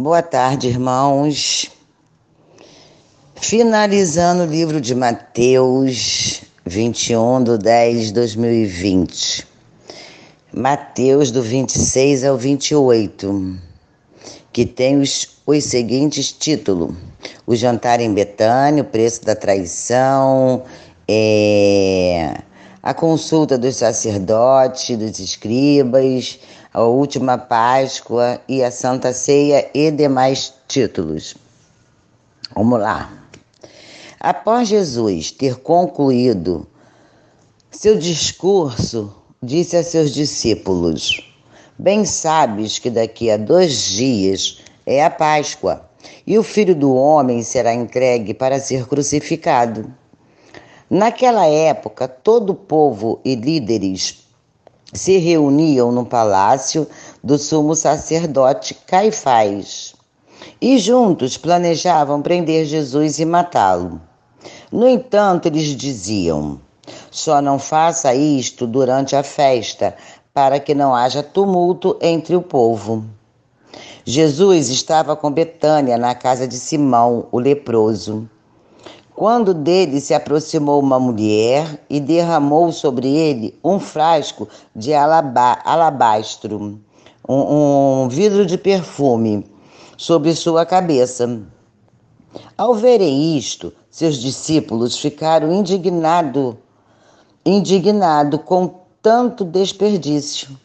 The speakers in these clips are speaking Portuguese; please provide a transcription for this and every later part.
Boa tarde, irmãos. Finalizando o livro de Mateus, 21 de 10 de 2020. Mateus, do 26 ao 28, que tem os, os seguintes títulos: O jantar em Betânia, o preço da traição, é, a consulta dos sacerdotes, dos escribas, a última Páscoa e a Santa Ceia e demais títulos. Vamos lá. Após Jesus ter concluído seu discurso, disse a seus discípulos: Bem sabes que daqui a dois dias é a Páscoa e o filho do homem será entregue para ser crucificado. Naquela época, todo o povo e líderes se reuniam no palácio do sumo sacerdote Caifás e juntos planejavam prender Jesus e matá-lo. No entanto, eles diziam: só não faça isto durante a festa, para que não haja tumulto entre o povo. Jesus estava com Betânia na casa de Simão, o leproso. Quando dele se aproximou uma mulher e derramou sobre ele um frasco de alaba alabastro, um, um vidro de perfume, sobre sua cabeça. Ao verem isto, seus discípulos ficaram indignados indignado com tanto desperdício,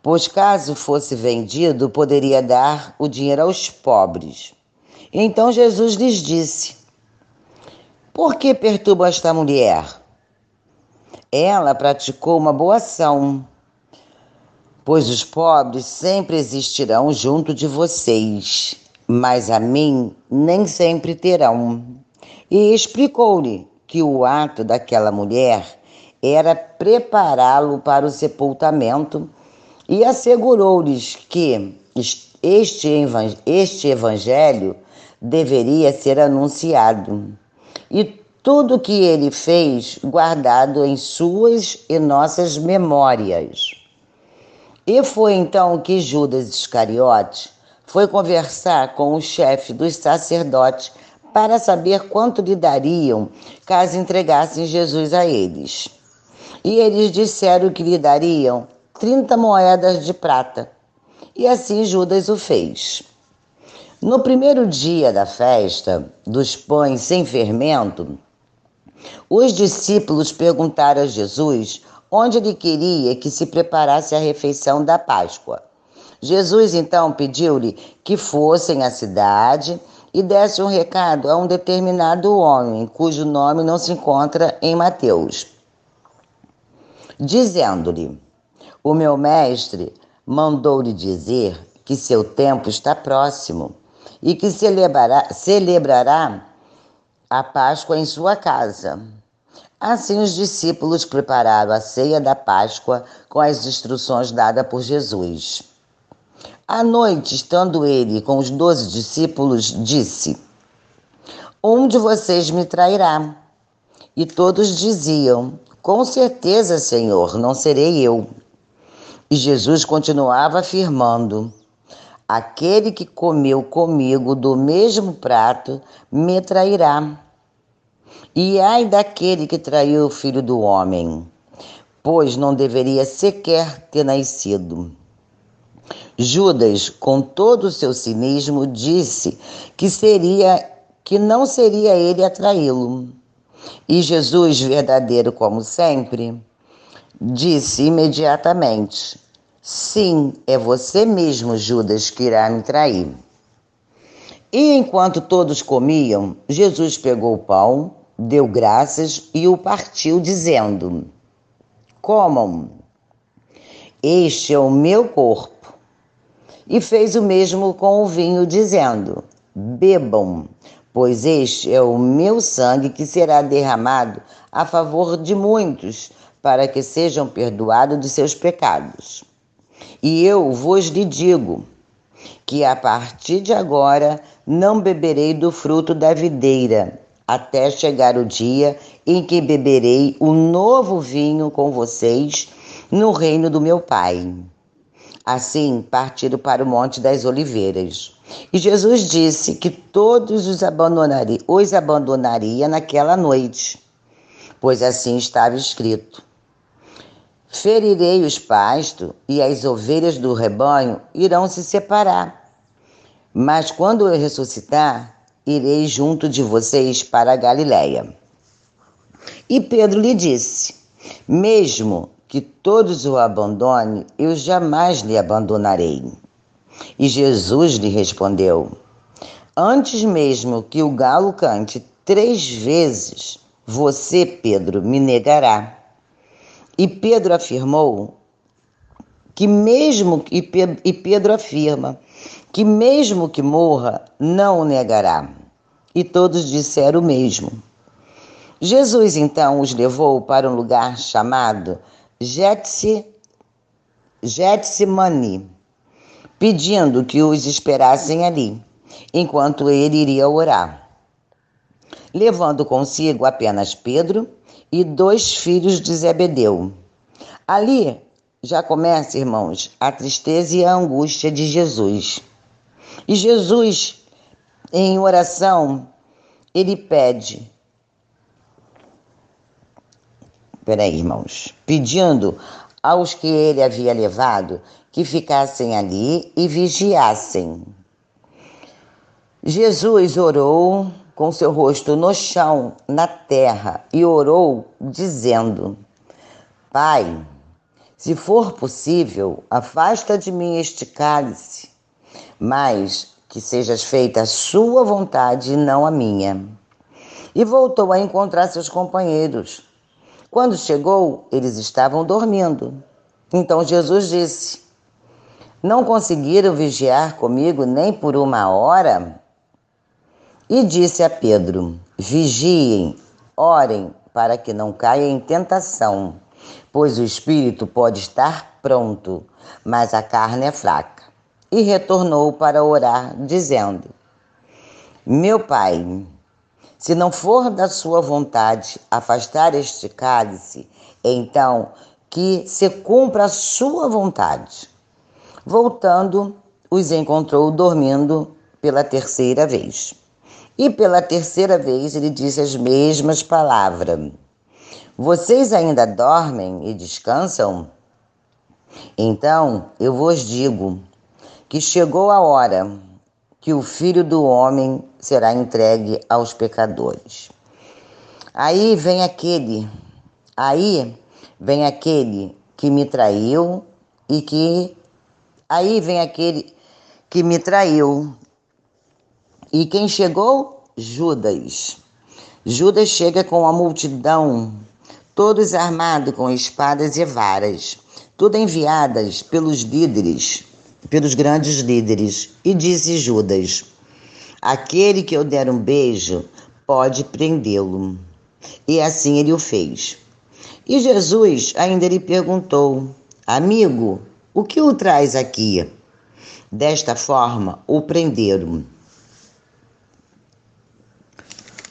pois caso fosse vendido, poderia dar o dinheiro aos pobres. Então Jesus lhes disse: por que perturba esta mulher? Ela praticou uma boa ação, pois os pobres sempre existirão junto de vocês, mas a mim nem sempre terão. E explicou-lhe que o ato daquela mulher era prepará-lo para o sepultamento e assegurou-lhes que este evangelho deveria ser anunciado e tudo que ele fez guardado em suas e nossas memórias. E foi então que Judas Iscariote foi conversar com o chefe dos sacerdotes para saber quanto lhe dariam caso entregassem Jesus a eles. E eles disseram que lhe dariam 30 moedas de prata. E assim Judas o fez. No primeiro dia da festa dos pães sem fermento, os discípulos perguntaram a Jesus onde ele queria que se preparasse a refeição da Páscoa. Jesus então pediu-lhe que fossem à cidade e desse um recado a um determinado homem, cujo nome não se encontra em Mateus, dizendo-lhe: O meu mestre mandou-lhe dizer que seu tempo está próximo e que celebrará, celebrará a Páscoa em sua casa. Assim, os discípulos prepararam a ceia da Páscoa com as instruções dadas por Jesus. À noite, estando ele com os doze discípulos, disse: Um de vocês me trairá. E todos diziam: Com certeza, Senhor, não serei eu. E Jesus continuava afirmando: Aquele que comeu comigo do mesmo prato me trairá. E ai daquele que traiu o filho do homem, pois não deveria sequer ter nascido. Judas, com todo o seu cinismo, disse que seria que não seria ele a traí-lo. E Jesus, verdadeiro como sempre, disse imediatamente: Sim, é você mesmo, Judas, que irá me trair. E enquanto todos comiam, Jesus pegou o pão, deu graças e o partiu, dizendo: Comam, este é o meu corpo. E fez o mesmo com o vinho, dizendo: Bebam, pois este é o meu sangue que será derramado a favor de muitos, para que sejam perdoados de seus pecados. E eu vos lhe digo que a partir de agora não beberei do fruto da videira, até chegar o dia em que beberei o novo vinho com vocês no reino do meu Pai. Assim partiram para o Monte das Oliveiras. E Jesus disse que todos os abandonaria, os abandonaria naquela noite, pois assim estava escrito: Ferirei os pastos e as ovelhas do rebanho irão se separar. Mas quando eu ressuscitar, irei junto de vocês para a Galiléia. E Pedro lhe disse: Mesmo que todos o abandonem, eu jamais lhe abandonarei. E Jesus lhe respondeu: Antes mesmo que o galo cante três vezes, você, Pedro, me negará. E Pedro afirmou que mesmo e Pedro afirma que mesmo que morra, não o negará. E todos disseram o mesmo. Jesus então os levou para um lugar chamado Getsemani, pedindo que os esperassem ali, enquanto ele iria orar. Levando consigo apenas Pedro e dois filhos de Zebedeu. Ali já começa, irmãos, a tristeza e a angústia de Jesus. E Jesus, em oração, ele pede peraí, irmãos, pedindo aos que ele havia levado que ficassem ali e vigiassem. Jesus orou com seu rosto no chão, na terra, e orou, dizendo: Pai, se for possível, afasta de mim este cálice, mas que sejas feita a sua vontade e não a minha. E voltou a encontrar seus companheiros quando chegou, eles estavam dormindo. Então Jesus disse: Não conseguiram vigiar comigo nem por uma hora? E disse a Pedro: Vigiem, orem, para que não caia em tentação, pois o espírito pode estar pronto, mas a carne é fraca. E retornou para orar, dizendo: Meu pai, se não for da sua vontade afastar este cálice, então que se cumpra a sua vontade. Voltando, os encontrou dormindo pela terceira vez. E pela terceira vez ele disse as mesmas palavras: Vocês ainda dormem e descansam? Então eu vos digo que chegou a hora que o filho do homem será entregue aos pecadores. Aí vem aquele, aí vem aquele que me traiu e que aí vem aquele que me traiu. E quem chegou? Judas. Judas chega com a multidão, todos armados com espadas e varas, tudo enviadas pelos líderes, pelos grandes líderes. E disse Judas: Aquele que eu der um beijo pode prendê-lo. E assim ele o fez. E Jesus ainda lhe perguntou: Amigo, o que o traz aqui? Desta forma o prenderam.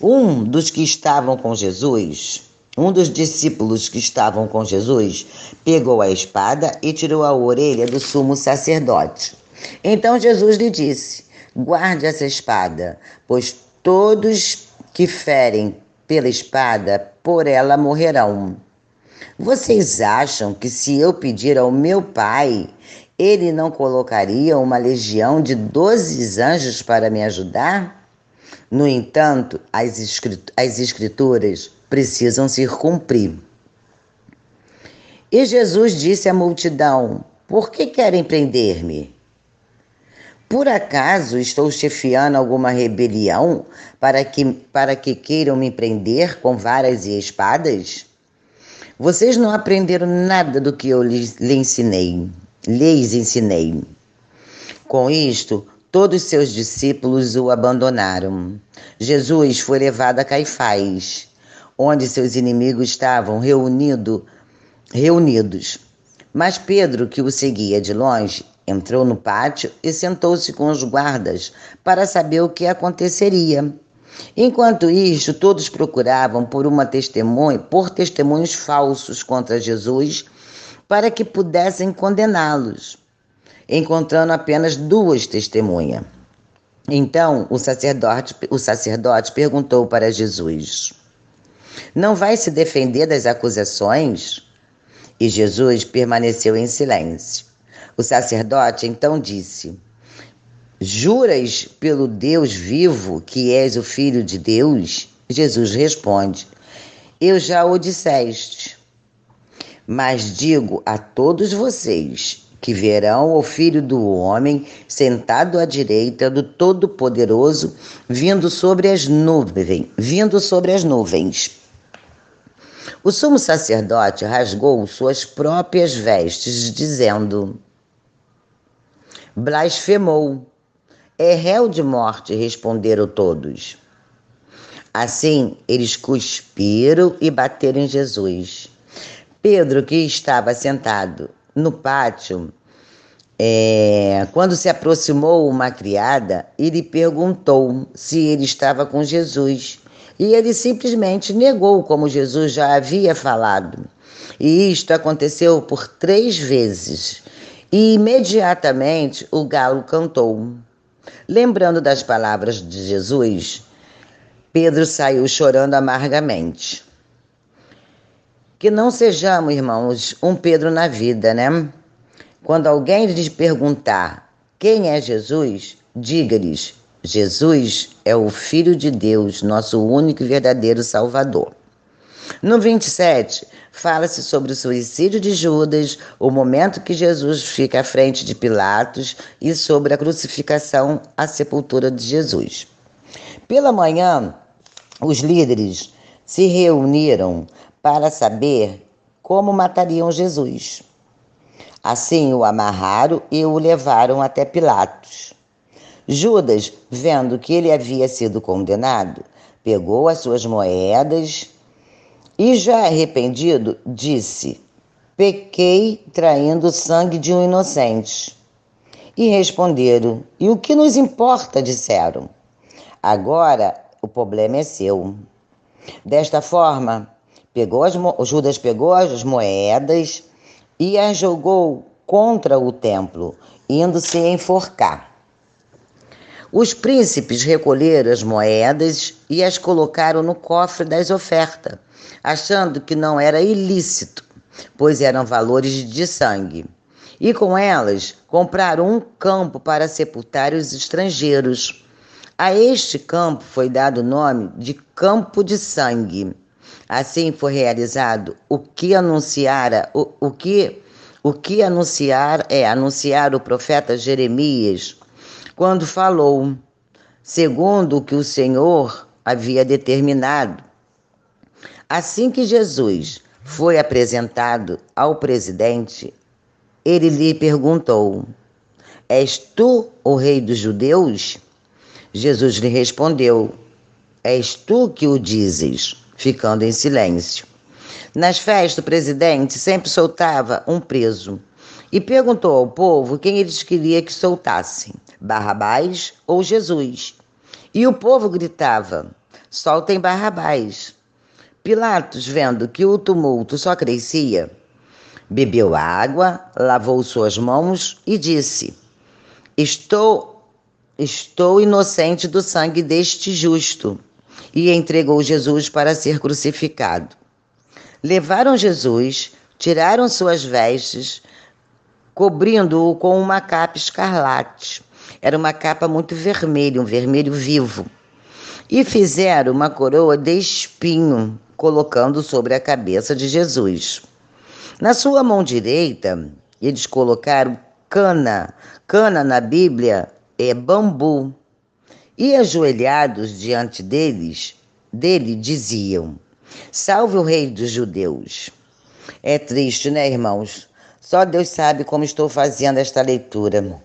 Um dos que estavam com Jesus, um dos discípulos que estavam com Jesus, pegou a espada e tirou a orelha do sumo sacerdote. Então Jesus lhe disse: Guarde essa espada, pois todos que ferem pela espada, por ela morrerão. Vocês acham que se eu pedir ao meu pai, ele não colocaria uma legião de doze anjos para me ajudar? No entanto, as, escrituras precisam se cumprir. E Jesus disse à multidão: Por que querem prender-me? Por acaso estou chefiando alguma rebelião para que, para que queiram me prender com varas e espadas? Vocês não aprenderam nada do que eu lhes, lhes ensinei, lhes ensinei. Com isto, todos seus discípulos o abandonaram. Jesus foi levado a Caifás, onde seus inimigos estavam reunido, reunidos. Mas Pedro, que o seguia de longe, Entrou no pátio e sentou-se com os guardas para saber o que aconteceria. Enquanto isto, todos procuravam por uma testemunha, por testemunhos falsos contra Jesus, para que pudessem condená-los. Encontrando apenas duas testemunhas. Então o sacerdote, o sacerdote perguntou para Jesus: Não vai se defender das acusações? E Jesus permaneceu em silêncio. O sacerdote então disse: Juras pelo Deus vivo que és o Filho de Deus? Jesus responde: Eu já o disseste. Mas digo a todos vocês que verão o Filho do Homem sentado à direita do Todo-Poderoso, vindo sobre as nuvens, vindo sobre as nuvens. O sumo sacerdote rasgou suas próprias vestes, dizendo: Blasfemou. É réu de morte, responderam todos. Assim, eles cuspiram e bateram em Jesus. Pedro, que estava sentado no pátio, é, quando se aproximou uma criada e lhe perguntou se ele estava com Jesus. E ele simplesmente negou, como Jesus já havia falado. E isto aconteceu por três vezes. E imediatamente o galo cantou. Lembrando das palavras de Jesus, Pedro saiu chorando amargamente. Que não sejamos, irmãos, um Pedro na vida, né? Quando alguém lhes perguntar quem é Jesus, diga-lhes: Jesus é o Filho de Deus, nosso único e verdadeiro Salvador. No 27, fala-se sobre o suicídio de Judas, o momento que Jesus fica à frente de Pilatos e sobre a crucificação, a sepultura de Jesus. Pela manhã, os líderes se reuniram para saber como matariam Jesus. Assim o amarraram e o levaram até Pilatos. Judas, vendo que ele havia sido condenado, pegou as suas moedas e, já arrependido, disse: Pequei traindo o sangue de um inocente. E responderam: E o que nos importa? disseram. Agora o problema é seu. Desta forma, Pegou as, Judas pegou as moedas e as jogou contra o templo, indo se enforcar. Os príncipes recolheram as moedas e as colocaram no cofre das ofertas, achando que não era ilícito, pois eram valores de sangue. E com elas compraram um campo para sepultar os estrangeiros. A este campo foi dado o nome de Campo de Sangue Assim foi realizado o que anunciara, o, o que o que anunciar é anunciar o profeta Jeremias quando falou, segundo o que o Senhor havia determinado. Assim que Jesus foi apresentado ao presidente, ele lhe perguntou: És tu o rei dos judeus? Jesus lhe respondeu: És tu que o dizes ficando em silêncio. Nas festas, o presidente sempre soltava um preso e perguntou ao povo quem eles queriam que soltassem: Barrabás ou Jesus. E o povo gritava: soltem Barrabás. Pilatos, vendo que o tumulto só crescia, bebeu água, lavou suas mãos e disse: Estou estou inocente do sangue deste justo e entregou Jesus para ser crucificado. Levaram Jesus, tiraram suas vestes, cobrindo-o com uma capa escarlate. Era uma capa muito vermelha, um vermelho vivo. E fizeram uma coroa de espinho, colocando sobre a cabeça de Jesus. Na sua mão direita, eles colocaram cana. Cana na Bíblia é bambu. E ajoelhados diante deles, dele diziam: Salve o rei dos judeus. É triste, né, irmãos? Só Deus sabe como estou fazendo esta leitura.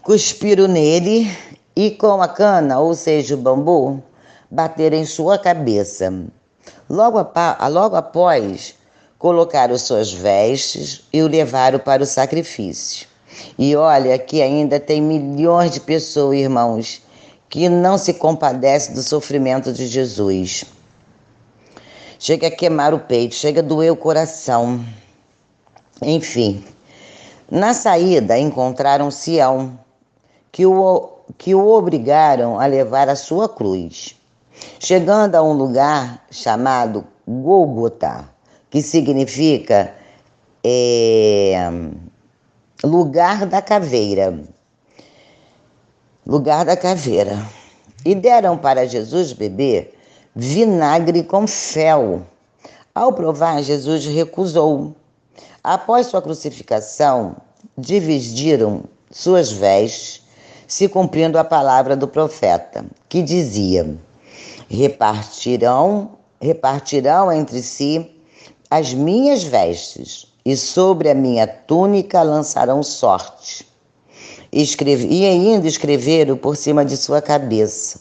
Cuspiram nele e com a cana, ou seja, o bambu, bateram em sua cabeça. Logo, logo após, colocaram suas vestes e o levaram para o sacrifício. E olha que ainda tem milhões de pessoas, irmãos, que não se compadecem do sofrimento de Jesus. Chega a queimar o peito, chega a doer o coração. Enfim, Na saída encontraram Sião, que o, que o obrigaram a levar a sua cruz. Chegando a um lugar chamado Golgotá, que significa é, lugar da caveira. Lugar da caveira. E deram para Jesus beber vinagre com fel. Ao provar, Jesus recusou. Após sua crucificação, dividiram suas vestes, se cumprindo a palavra do profeta, que dizia: Repartirão, repartirão entre si as minhas vestes, e sobre a minha túnica lançarão sorte. E ainda escreveram por cima de sua cabeça: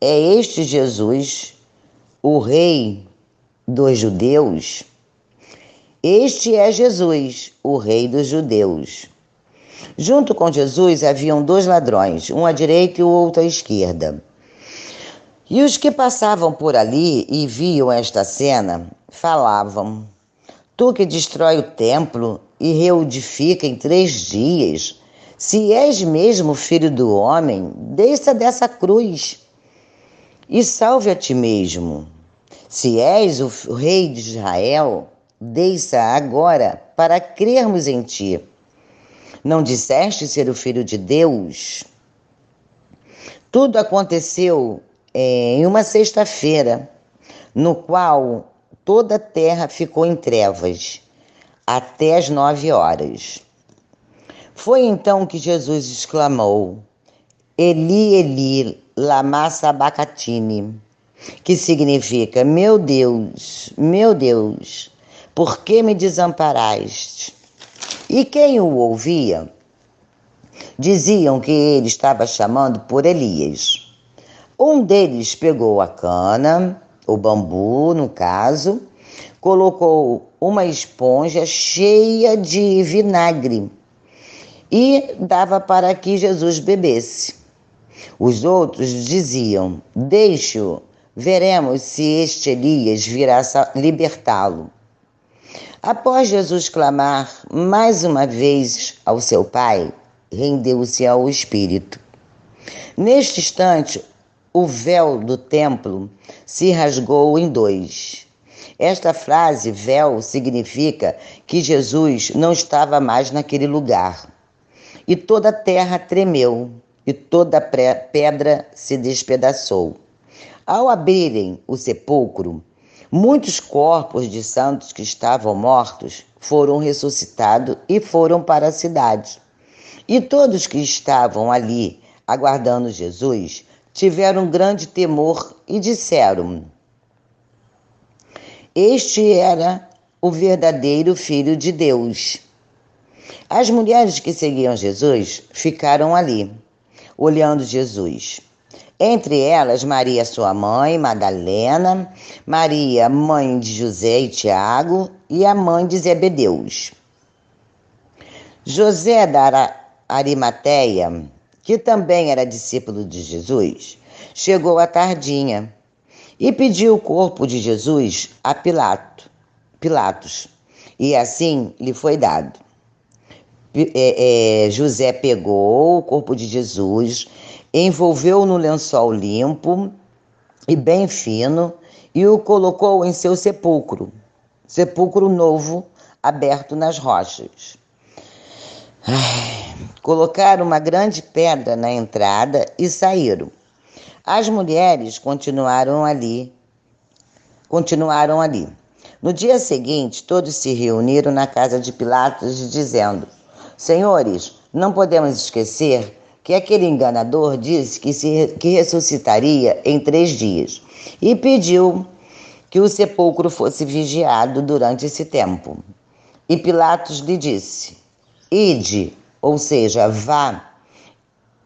É este Jesus, o Rei dos Judeus? Este é Jesus, o Rei dos Judeus. Junto com Jesus haviam dois ladrões, um à direita e o outro à esquerda. E os que passavam por ali e viam esta cena falavam: Tu que destrói o templo e reedifica em três dias, se és mesmo filho do homem, desça dessa cruz e salve a ti mesmo. Se és o rei de Israel, desça agora para crermos em ti. Não disseste ser o filho de Deus? Tudo aconteceu é, em uma sexta-feira, no qual toda a terra ficou em trevas, até as nove horas. Foi então que Jesus exclamou: Eli, Eli, lama sabachthani, que significa: Meu Deus, meu Deus, por que me desamparaste? E quem o ouvia diziam que ele estava chamando por Elias. Um deles pegou a cana, o bambu, no caso, colocou uma esponja cheia de vinagre e dava para que Jesus bebesse. Os outros diziam: Deixe-o, veremos se este Elias virá libertá-lo. Após Jesus clamar mais uma vez ao seu Pai, rendeu-se ao Espírito. Neste instante, o véu do templo se rasgou em dois. Esta frase, véu, significa que Jesus não estava mais naquele lugar. E toda a terra tremeu, e toda a pedra se despedaçou. Ao abrirem o sepulcro, muitos corpos de santos que estavam mortos foram ressuscitados e foram para a cidade. E todos que estavam ali aguardando Jesus tiveram grande temor e disseram: Este era o verdadeiro Filho de Deus. As mulheres que seguiam Jesus ficaram ali, olhando Jesus. Entre elas, Maria, sua mãe, Madalena, Maria, mãe de José e Tiago, e a mãe de Zebedeus. José da Arimateia que também era discípulo de Jesus, chegou à tardinha e pediu o corpo de Jesus a Pilato, Pilatos, e assim lhe foi dado. É, é, José pegou o corpo de Jesus, envolveu no lençol limpo e bem fino e o colocou em seu sepulcro, sepulcro novo aberto nas rochas. Ai, Colocaram uma grande pedra na entrada e saíram. As mulheres continuaram ali. Continuaram ali. No dia seguinte, todos se reuniram na casa de Pilatos, dizendo: Senhores, não podemos esquecer que aquele enganador disse que, se, que ressuscitaria em três dias e pediu que o sepulcro fosse vigiado durante esse tempo. E Pilatos lhe disse: Ide, ou seja, vá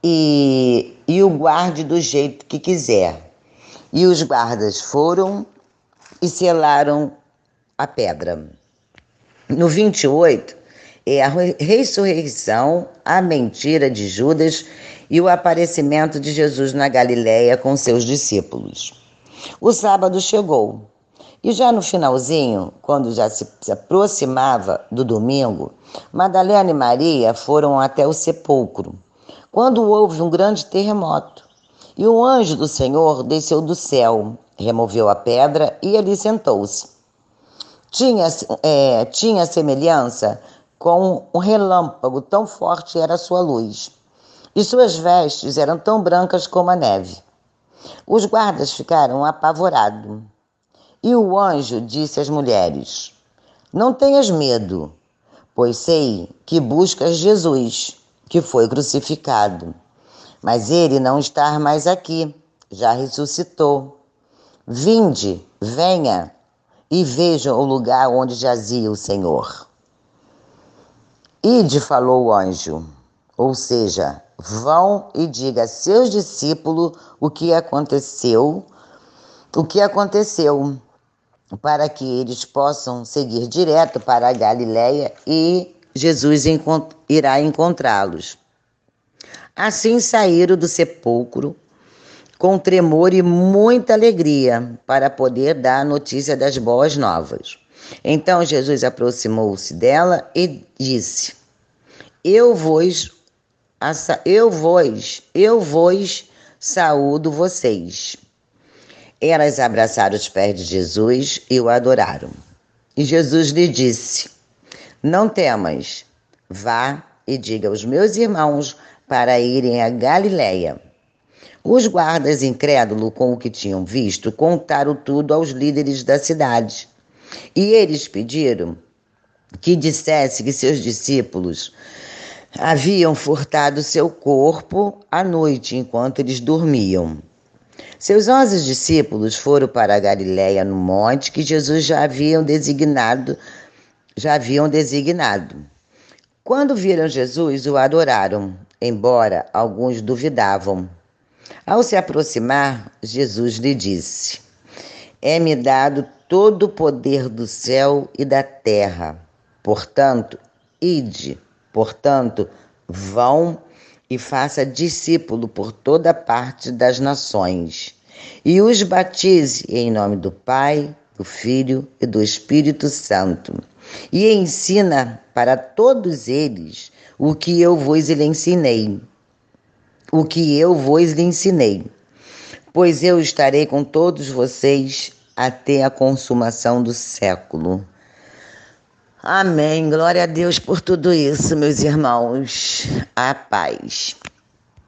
e, e o guarde do jeito que quiser. E os guardas foram e selaram a pedra. No 28 é a ressurreição, a mentira de Judas e o aparecimento de Jesus na Galiléia com seus discípulos. O sábado chegou E já no finalzinho, quando já se, aproximava do domingo, Madalena e Maria foram até o sepulcro, quando houve um grande terremoto. E o anjo do Senhor desceu do céu, removeu a pedra e ali sentou-se. Tinha, é, tinha semelhança com um relâmpago, tão forte era a sua luz. E suas vestes eram tão brancas como a neve. Os guardas ficaram apavorados. E o anjo disse às mulheres: Não tenhas medo, pois sei que buscas Jesus, que foi crucificado. Mas ele não está mais aqui, já ressuscitou. Vinde, venha e vejam o lugar onde jazia o Senhor. Ide, falou o anjo, ou seja, vão e diga a seus discípulos o que aconteceu, o que aconteceu, para que eles possam seguir direto para a Galiléia e Jesus irá encontrá-los. Assim saíram do sepulcro com tremor e muita alegria para poder dar a notícia das boas novas. Então Jesus aproximou-se dela e disse: Eu vos eu vos, eu vos saúdo vocês. Elas abraçaram os pés de Jesus e o adoraram. E Jesus lhe disse: Não temas, vá e diga aos meus irmãos para irem a Galiléia os guardas, incrédulos com o que tinham visto, contaram tudo aos líderes da cidade. E eles pediram que dissesse que seus discípulos haviam furtado seu corpo à noite enquanto eles dormiam. Seus onze discípulos foram para a Galiléia no monte que Jesus já haviam designado, já haviam designado. Quando viram Jesus, o adoraram, embora alguns duvidavam. Ao se aproximar, Jesus lhe disse: É-me dado todo o poder do céu e da terra. Portanto, ide, portanto, vão e faça discípulo por toda parte das nações, e os batize em nome do Pai, do Filho e do Espírito Santo, e ensina para todos eles o que eu vos ensinei. O que eu vos ensinei, pois eu estarei com todos vocês até a consumação do século. Amém. Glória a Deus por tudo isso, meus irmãos. A paz.